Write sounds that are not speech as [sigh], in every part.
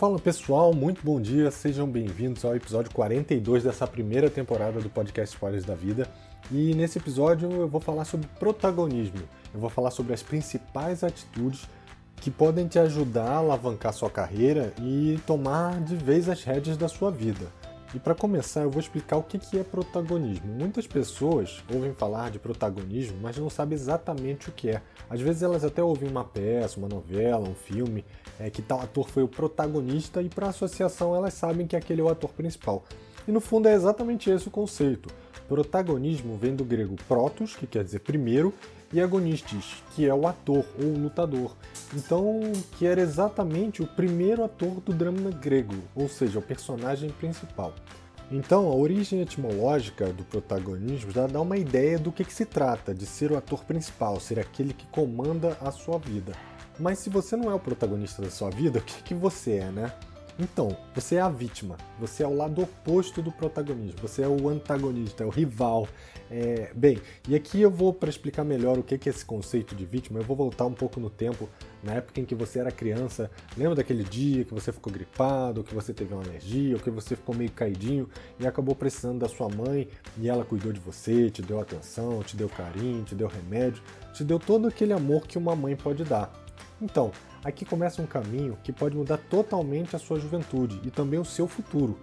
Fala pessoal, muito bom dia, sejam bem-vindos ao episódio 42 dessa primeira temporada do podcast Spoilers da Vida. E nesse episódio eu vou falar sobre protagonismo, eu vou falar sobre as principais atitudes que podem te ajudar a alavancar sua carreira e tomar de vez as rédeas da sua vida. E para começar, eu vou explicar o que é protagonismo. Muitas pessoas ouvem falar de protagonismo, mas não sabem exatamente o que é. Às vezes elas até ouvem uma peça, uma novela, um filme, é, que tal ator foi o protagonista e para associação elas sabem que aquele é o ator principal. E no fundo é exatamente esse o conceito. Protagonismo vem do grego protos, que quer dizer primeiro, e agonistes, que é o ator ou o lutador. Então, que era exatamente o primeiro ator do drama grego, ou seja, o personagem principal. Então, a origem etimológica do protagonismo já dá uma ideia do que, que se trata de ser o ator principal, ser aquele que comanda a sua vida. Mas se você não é o protagonista da sua vida, o que, que você é, né? Então, você é a vítima, você é o lado oposto do protagonismo, você é o antagonista, é o rival. É... Bem, e aqui eu vou, para explicar melhor o que é esse conceito de vítima, eu vou voltar um pouco no tempo, na época em que você era criança. Lembra daquele dia que você ficou gripado, que você teve uma alergia, ou que você ficou meio caidinho e acabou precisando da sua mãe e ela cuidou de você, te deu atenção, te deu carinho, te deu remédio, te deu todo aquele amor que uma mãe pode dar. Então, aqui começa um caminho que pode mudar totalmente a sua juventude e também o seu futuro.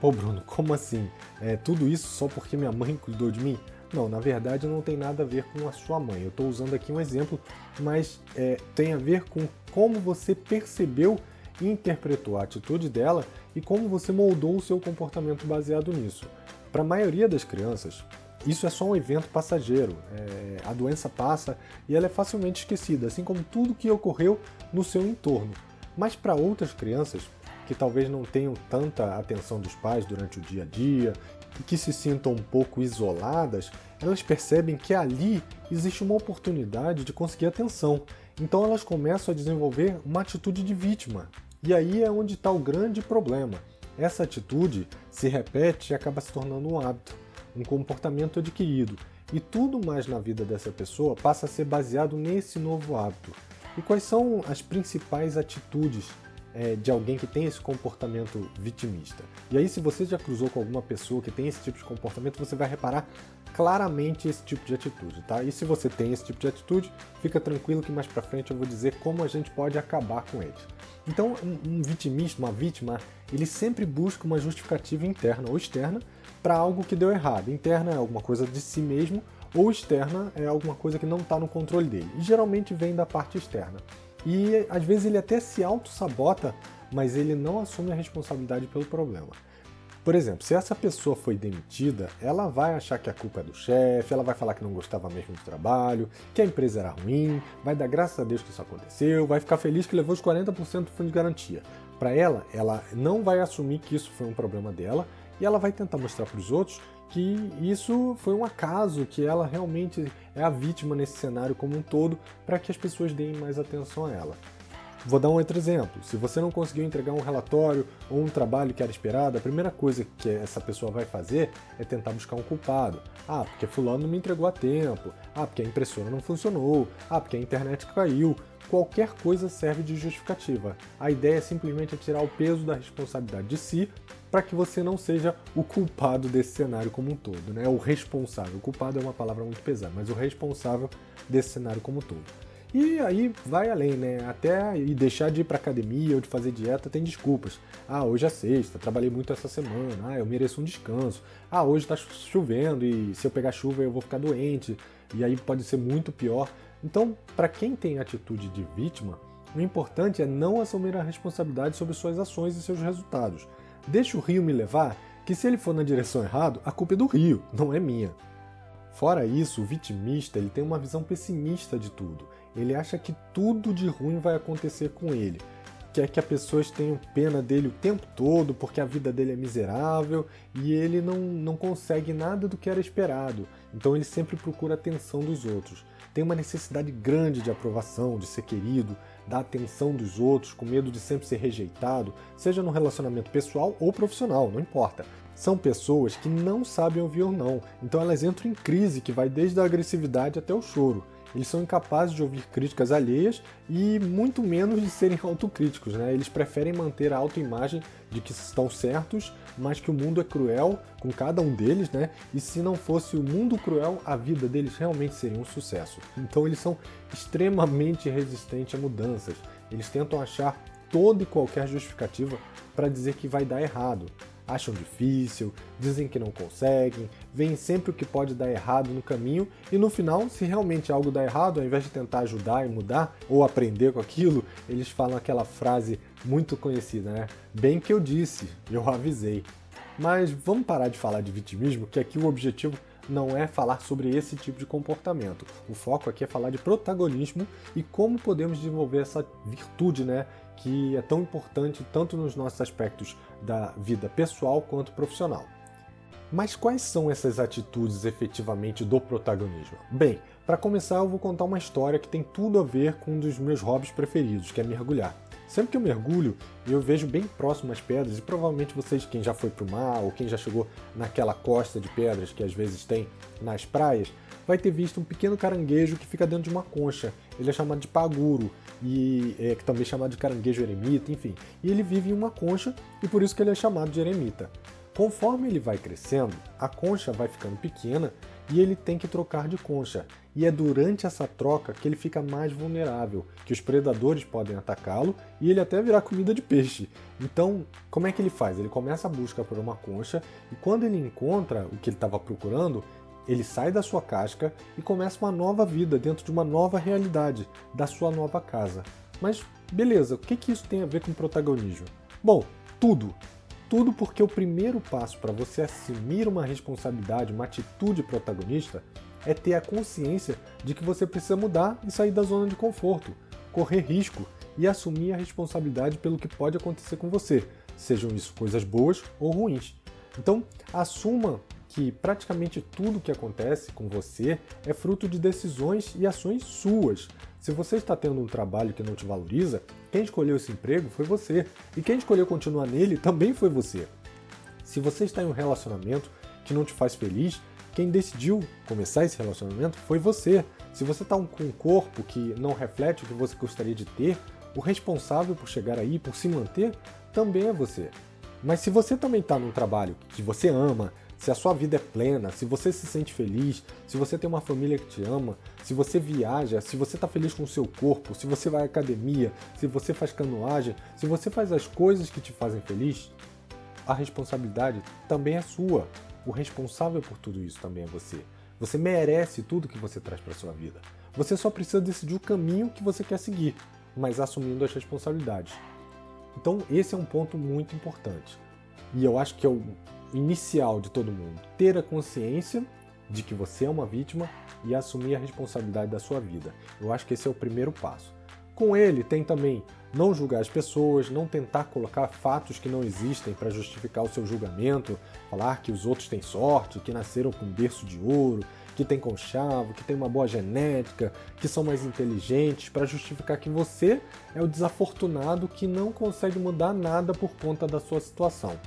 Pô, Bruno, como assim? É tudo isso só porque minha mãe cuidou de mim? Não, na verdade não tem nada a ver com a sua mãe. Eu estou usando aqui um exemplo, mas é, tem a ver com como você percebeu e interpretou a atitude dela e como você moldou o seu comportamento baseado nisso. Para a maioria das crianças, isso é só um evento passageiro. É, a doença passa e ela é facilmente esquecida, assim como tudo que ocorreu no seu entorno. Mas para outras crianças, que talvez não tenham tanta atenção dos pais durante o dia a dia e que se sintam um pouco isoladas, elas percebem que ali existe uma oportunidade de conseguir atenção. Então elas começam a desenvolver uma atitude de vítima. E aí é onde está o grande problema. Essa atitude se repete e acaba se tornando um hábito um comportamento adquirido, e tudo mais na vida dessa pessoa passa a ser baseado nesse novo hábito. E quais são as principais atitudes é, de alguém que tem esse comportamento vitimista? E aí, se você já cruzou com alguma pessoa que tem esse tipo de comportamento, você vai reparar claramente esse tipo de atitude, tá? E se você tem esse tipo de atitude, fica tranquilo que mais para frente eu vou dizer como a gente pode acabar com eles. Então, um, um vitimista, uma vítima, ele sempre busca uma justificativa interna ou externa para algo que deu errado. Interna é alguma coisa de si mesmo, ou externa é alguma coisa que não está no controle dele. E geralmente vem da parte externa. E às vezes ele até se auto-sabota, mas ele não assume a responsabilidade pelo problema. Por exemplo, se essa pessoa foi demitida, ela vai achar que a culpa é do chefe, ela vai falar que não gostava mesmo do trabalho, que a empresa era ruim, vai dar graças a Deus que isso aconteceu, vai ficar feliz que levou os 40% do fundo de garantia. Para ela, ela não vai assumir que isso foi um problema dela e ela vai tentar mostrar para os outros que isso foi um acaso, que ela realmente é a vítima nesse cenário como um todo, para que as pessoas deem mais atenção a ela. Vou dar um outro exemplo. Se você não conseguiu entregar um relatório ou um trabalho que era esperado, a primeira coisa que essa pessoa vai fazer é tentar buscar um culpado. Ah, porque fulano não me entregou a tempo. Ah, porque a impressora não funcionou. Ah, porque a internet caiu. Qualquer coisa serve de justificativa. A ideia é simplesmente tirar o peso da responsabilidade de si para que você não seja o culpado desse cenário como um todo, né? O responsável. O culpado é uma palavra muito pesada, mas o responsável desse cenário como um todo. E aí vai além, né? Até e deixar de ir para academia ou de fazer dieta tem desculpas. Ah, hoje é sexta, trabalhei muito essa semana. Ah, eu mereço um descanso. Ah, hoje está chovendo e se eu pegar chuva eu vou ficar doente. E aí pode ser muito pior. Então, para quem tem atitude de vítima, o importante é não assumir a responsabilidade sobre suas ações e seus resultados. Deixa o rio me levar, que se ele for na direção errada, a culpa é do rio, não é minha. Fora isso, o vitimista ele tem uma visão pessimista de tudo. Ele acha que tudo de ruim vai acontecer com ele. Quer que as pessoas tenham pena dele o tempo todo porque a vida dele é miserável e ele não, não consegue nada do que era esperado. Então ele sempre procura a atenção dos outros. Tem uma necessidade grande de aprovação, de ser querido, da atenção dos outros, com medo de sempre ser rejeitado, seja no relacionamento pessoal ou profissional, não importa. São pessoas que não sabem ouvir ou não, então elas entram em crise que vai desde a agressividade até o choro. Eles são incapazes de ouvir críticas alheias e muito menos de serem [laughs] autocríticos. Né? Eles preferem manter a autoimagem de que estão certos, mas que o mundo é cruel com cada um deles, né? E se não fosse o mundo cruel, a vida deles realmente seria um sucesso. Então eles são extremamente resistentes a mudanças. Eles tentam achar toda e qualquer justificativa para dizer que vai dar errado acham difícil, dizem que não conseguem, veem sempre o que pode dar errado no caminho e no final, se realmente algo dá errado, ao invés de tentar ajudar e mudar ou aprender com aquilo, eles falam aquela frase muito conhecida, né? Bem que eu disse, eu avisei. Mas vamos parar de falar de vitimismo, que aqui o objetivo não é falar sobre esse tipo de comportamento. O foco aqui é falar de protagonismo e como podemos desenvolver essa virtude, né, que é tão importante tanto nos nossos aspectos da vida pessoal quanto profissional. Mas quais são essas atitudes efetivamente do protagonismo? Bem, para começar eu vou contar uma história que tem tudo a ver com um dos meus hobbies preferidos, que é mergulhar. Sempre que eu mergulho, eu vejo bem próximo as pedras, e provavelmente vocês, quem já foi para o mar ou quem já chegou naquela costa de pedras que às vezes tem nas praias, vai ter visto um pequeno caranguejo que fica dentro de uma concha. Ele é chamado de paguro, e é também é chamado de caranguejo eremita, enfim. E ele vive em uma concha e por isso que ele é chamado de eremita. Conforme ele vai crescendo, a concha vai ficando pequena e ele tem que trocar de concha. E é durante essa troca que ele fica mais vulnerável, que os predadores podem atacá-lo e ele até virar comida de peixe. Então, como é que ele faz? Ele começa a busca por uma concha e quando ele encontra o que ele estava procurando, ele sai da sua casca e começa uma nova vida dentro de uma nova realidade, da sua nova casa. Mas beleza, o que, que isso tem a ver com protagonismo? Bom, tudo. Tudo porque o primeiro passo para você assumir uma responsabilidade, uma atitude protagonista, é ter a consciência de que você precisa mudar e sair da zona de conforto, correr risco e assumir a responsabilidade pelo que pode acontecer com você, sejam isso coisas boas ou ruins. Então, assuma que praticamente tudo que acontece com você é fruto de decisões e ações suas. Se você está tendo um trabalho que não te valoriza, quem escolheu esse emprego foi você, e quem escolheu continuar nele também foi você. Se você está em um relacionamento que não te faz feliz, quem decidiu começar esse relacionamento foi você. Se você está com um corpo que não reflete o que você gostaria de ter, o responsável por chegar aí, por se manter, também é você. Mas se você também está num trabalho que você ama, se a sua vida é plena, se você se sente feliz, se você tem uma família que te ama, se você viaja, se você está feliz com o seu corpo, se você vai à academia, se você faz canoagem, se você faz as coisas que te fazem feliz, a responsabilidade também é sua. O responsável por tudo isso também é você. Você merece tudo que você traz para sua vida. Você só precisa decidir o caminho que você quer seguir, mas assumindo as responsabilidades. Então, esse é um ponto muito importante. E eu acho que é o inicial de todo mundo. Ter a consciência de que você é uma vítima e assumir a responsabilidade da sua vida. Eu acho que esse é o primeiro passo. Com ele, tem também não julgar as pessoas, não tentar colocar fatos que não existem para justificar o seu julgamento, falar que os outros têm sorte, que nasceram com berço de ouro, que têm conchavo, que têm uma boa genética, que são mais inteligentes, para justificar que você é o desafortunado que não consegue mudar nada por conta da sua situação.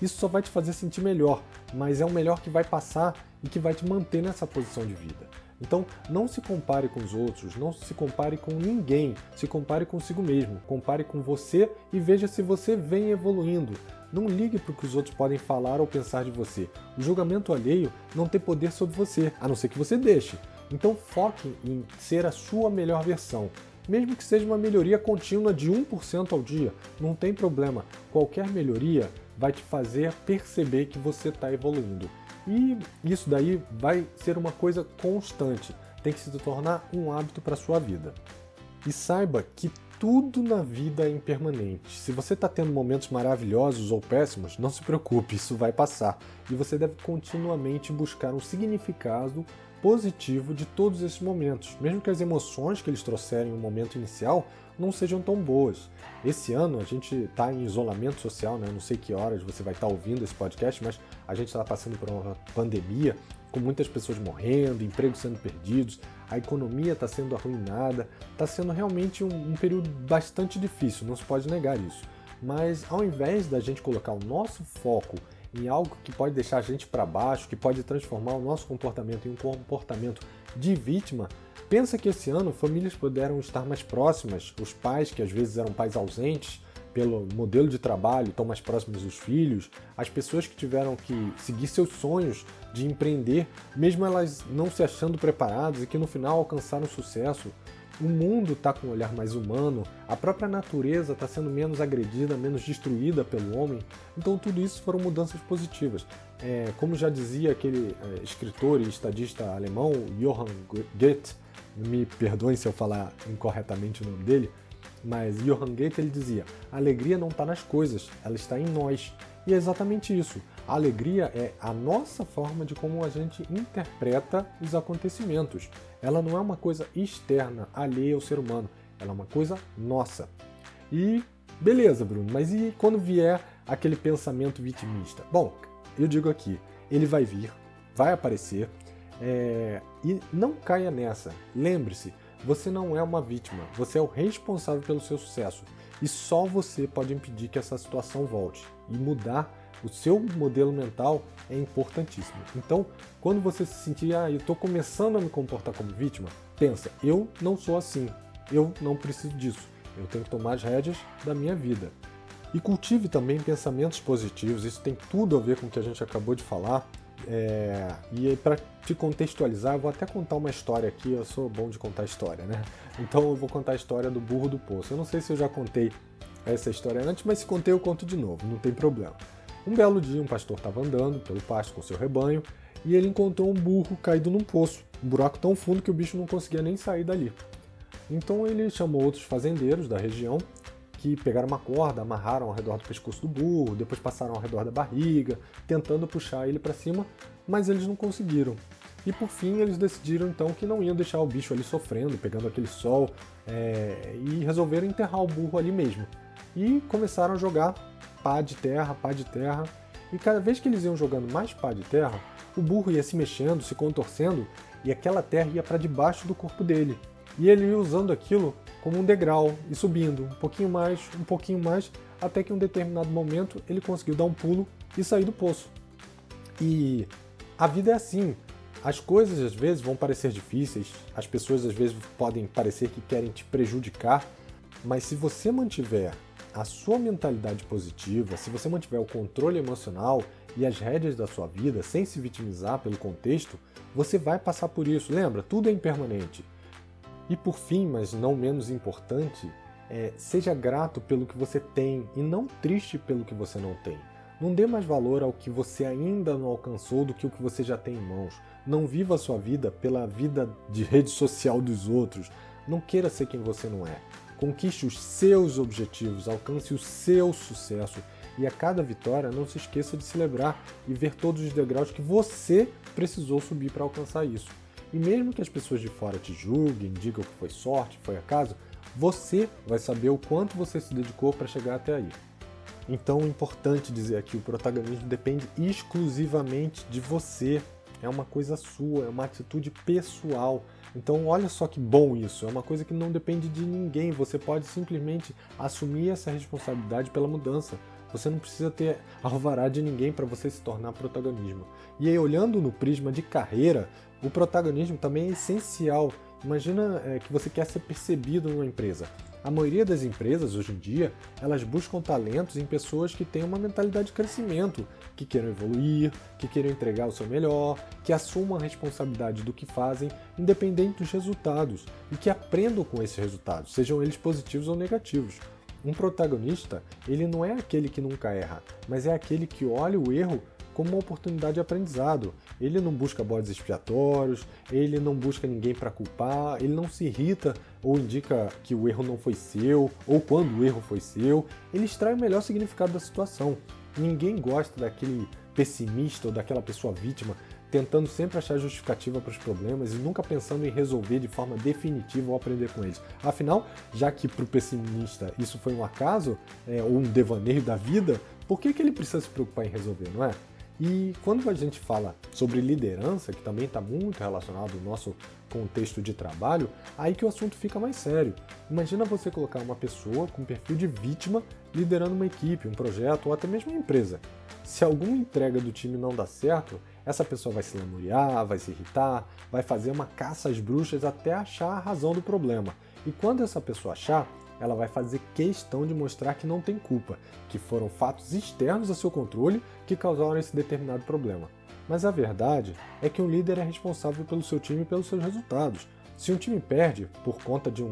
Isso só vai te fazer sentir melhor, mas é o melhor que vai passar e que vai te manter nessa posição de vida. Então, não se compare com os outros, não se compare com ninguém, se compare consigo mesmo, compare com você e veja se você vem evoluindo. Não ligue para o que os outros podem falar ou pensar de você. O julgamento alheio não tem poder sobre você, a não ser que você deixe. Então, foque em ser a sua melhor versão. Mesmo que seja uma melhoria contínua de 1% ao dia, não tem problema. Qualquer melhoria vai te fazer perceber que você está evoluindo. E isso daí vai ser uma coisa constante, tem que se tornar um hábito para sua vida. E saiba que tudo na vida é impermanente. Se você está tendo momentos maravilhosos ou péssimos, não se preocupe, isso vai passar. E você deve continuamente buscar um significado positivo de todos esses momentos, mesmo que as emoções que eles trouxerem no momento inicial não sejam tão boas. Esse ano a gente está em isolamento social, né? não sei que horas você vai estar tá ouvindo esse podcast, mas a gente está passando por uma pandemia com muitas pessoas morrendo, empregos sendo perdidos, a economia está sendo arruinada, está sendo realmente um, um período bastante difícil, não se pode negar isso. Mas ao invés da gente colocar o nosso foco em algo que pode deixar a gente para baixo, que pode transformar o nosso comportamento em um comportamento de vítima, pensa que esse ano famílias puderam estar mais próximas, os pais que às vezes eram pais ausentes, pelo modelo de trabalho, estão mais próximos dos filhos, as pessoas que tiveram que seguir seus sonhos de empreender, mesmo elas não se achando preparadas e que no final alcançaram sucesso. O mundo está com um olhar mais humano, a própria natureza está sendo menos agredida, menos destruída pelo homem. Então, tudo isso foram mudanças positivas. É, como já dizia aquele é, escritor e estadista alemão, Johann Goethe, me perdoem se eu falar incorretamente o nome dele, mas Johann Goethe ele dizia: a alegria não está nas coisas, ela está em nós. E é exatamente isso. A alegria é a nossa forma de como a gente interpreta os acontecimentos. Ela não é uma coisa externa, alheia ao ser humano. Ela é uma coisa nossa. E beleza, Bruno, mas e quando vier aquele pensamento vitimista? Bom, eu digo aqui, ele vai vir, vai aparecer, é... e não caia nessa. Lembre-se, você não é uma vítima, você é o responsável pelo seu sucesso. E só você pode impedir que essa situação volte e mudar o seu modelo mental é importantíssimo. Então, quando você se sentir, ah, eu estou começando a me comportar como vítima, pensa, eu não sou assim, eu não preciso disso, eu tenho que tomar as rédeas da minha vida. E cultive também pensamentos positivos, isso tem tudo a ver com o que a gente acabou de falar. É... E para te contextualizar, eu vou até contar uma história aqui, eu sou bom de contar história, né? [laughs] Então eu vou contar a história do burro do poço. Eu não sei se eu já contei essa história antes, mas se contei eu conto de novo, não tem problema. Um belo dia, um pastor estava andando pelo pasto com seu rebanho e ele encontrou um burro caído num poço, um buraco tão fundo que o bicho não conseguia nem sair dali. Então ele chamou outros fazendeiros da região que pegaram uma corda, amarraram ao redor do pescoço do burro, depois passaram ao redor da barriga, tentando puxar ele para cima, mas eles não conseguiram. E por fim eles decidiram então que não iam deixar o bicho ali sofrendo, pegando aquele sol, é... e resolveram enterrar o burro ali mesmo. E começaram a jogar pá de terra, pá de terra. E cada vez que eles iam jogando mais pá de terra, o burro ia se mexendo, se contorcendo e aquela terra ia para debaixo do corpo dele. E ele ia usando aquilo como um degrau e subindo um pouquinho mais, um pouquinho mais, até que em um determinado momento ele conseguiu dar um pulo e sair do poço. E a vida é assim. As coisas às vezes vão parecer difíceis, as pessoas às vezes podem parecer que querem te prejudicar, mas se você mantiver a sua mentalidade positiva, se você mantiver o controle emocional e as rédeas da sua vida sem se vitimizar pelo contexto, você vai passar por isso. Lembra, tudo é impermanente. E por fim, mas não menos importante, é, seja grato pelo que você tem e não triste pelo que você não tem. Não dê mais valor ao que você ainda não alcançou do que o que você já tem em mãos. Não viva a sua vida pela vida de rede social dos outros. Não queira ser quem você não é. Conquiste os seus objetivos, alcance o seu sucesso e a cada vitória não se esqueça de celebrar e ver todos os degraus que você precisou subir para alcançar isso. E mesmo que as pessoas de fora te julguem, digam que foi sorte, foi acaso, você vai saber o quanto você se dedicou para chegar até aí. Então, é importante dizer aqui, o protagonismo depende exclusivamente de você. É uma coisa sua, é uma atitude pessoal. Então, olha só que bom isso. É uma coisa que não depende de ninguém. Você pode simplesmente assumir essa responsabilidade pela mudança. Você não precisa ter alvará de ninguém para você se tornar protagonismo. E aí, olhando no prisma de carreira, o protagonismo também é essencial. Imagina é, que você quer ser percebido numa empresa. A maioria das empresas hoje em dia, elas buscam talentos em pessoas que têm uma mentalidade de crescimento, que queiram evoluir, que queiram entregar o seu melhor, que assumam a responsabilidade do que fazem, independente dos resultados, e que aprendam com esses resultados, sejam eles positivos ou negativos. Um protagonista, ele não é aquele que nunca erra, mas é aquele que olha o erro como uma oportunidade de aprendizado. Ele não busca bodes expiatórios, ele não busca ninguém para culpar, ele não se irrita ou indica que o erro não foi seu, ou quando o erro foi seu. Ele extrai o melhor significado da situação. Ninguém gosta daquele pessimista ou daquela pessoa vítima tentando sempre achar justificativa para os problemas e nunca pensando em resolver de forma definitiva ou aprender com eles. Afinal, já que para o pessimista isso foi um acaso é, ou um devaneio da vida, por que, que ele precisa se preocupar em resolver, não é? E quando a gente fala sobre liderança, que também está muito relacionado ao nosso contexto de trabalho, aí que o assunto fica mais sério. Imagina você colocar uma pessoa com perfil de vítima liderando uma equipe, um projeto ou até mesmo uma empresa. se alguma entrega do time não dá certo, essa pessoa vai se lamuriar, vai se irritar, vai fazer uma caça às bruxas até achar a razão do problema. E quando essa pessoa achar, ela vai fazer questão de mostrar que não tem culpa, que foram fatos externos ao seu controle que causaram esse determinado problema. Mas a verdade é que um líder é responsável pelo seu time e pelos seus resultados. Se um time perde por conta de um,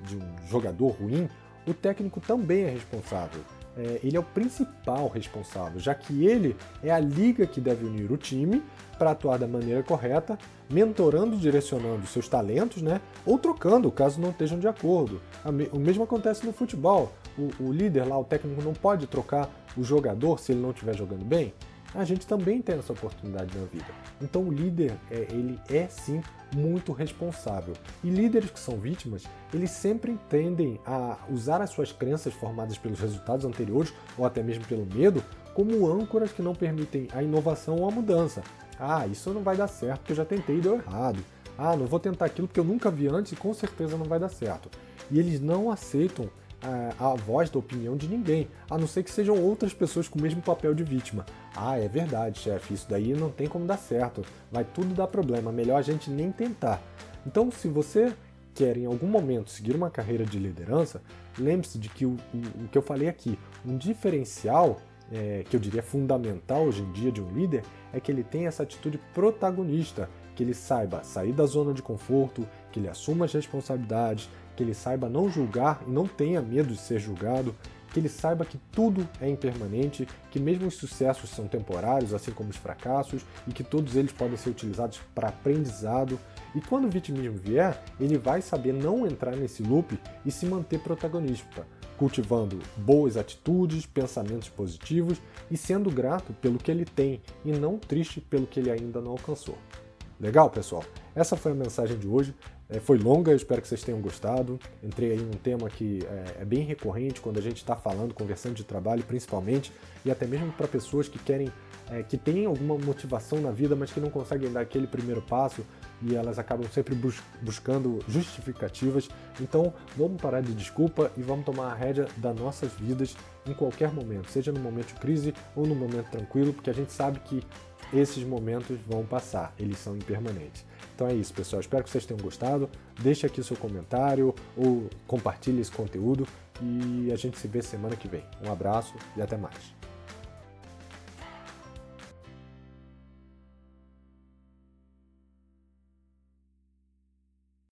de um jogador ruim, o técnico também é responsável. É, ele é o principal responsável, já que ele é a liga que deve unir o time para atuar da maneira correta, mentorando, direcionando seus talentos, né? Ou trocando, caso não estejam de acordo. O mesmo acontece no futebol. O, o líder lá, o técnico, não pode trocar o jogador se ele não estiver jogando bem a gente também tem essa oportunidade na vida. Então o líder, é, ele é sim muito responsável. E líderes que são vítimas, eles sempre tendem a usar as suas crenças formadas pelos resultados anteriores ou até mesmo pelo medo como âncoras que não permitem a inovação ou a mudança. Ah, isso não vai dar certo porque eu já tentei e deu errado. Ah, não vou tentar aquilo porque eu nunca vi antes e com certeza não vai dar certo. E eles não aceitam a, voz da opinião de ninguém, a não ser que sejam outras pessoas com o mesmo papel de vítima. Ah, é verdade, chefe, isso daí não tem como dar certo, vai tudo dar problema, melhor a gente nem tentar. Então, se você quer em algum momento seguir uma carreira de liderança, lembre-se de que o, o, que eu falei aqui, um diferencial é, que eu diria fundamental hoje em dia de um líder é que ele tem essa atitude protagonista, que ele saiba sair da zona de conforto, que ele assuma as responsabilidades, que ele saiba não julgar e não tenha medo de ser julgado, que ele saiba que tudo é impermanente, que mesmo os sucessos são temporários, assim como os fracassos, e que todos eles podem ser utilizados para aprendizado. E quando o vitimismo vier, ele vai saber não entrar nesse loop e se manter protagonista, cultivando boas atitudes, pensamentos positivos e sendo grato pelo que ele tem e não triste pelo que ele ainda não alcançou. Legal, pessoal? Essa foi a mensagem de hoje. É, foi longa, espero que vocês tenham gostado. Entrei aí num tema que é, é bem recorrente quando a gente está falando, conversando de trabalho, principalmente, e até mesmo para pessoas que querem, é, que têm alguma motivação na vida, mas que não conseguem dar aquele primeiro passo e elas acabam sempre bus buscando justificativas. Então, vamos parar de desculpa e vamos tomar a rédea das nossas vidas em qualquer momento, seja no momento de crise ou no momento tranquilo, porque a gente sabe que esses momentos vão passar, eles são impermanentes. Então é isso, pessoal. Espero que vocês tenham gostado. Deixe aqui seu comentário ou compartilhe esse conteúdo e a gente se vê semana que vem. Um abraço e até mais.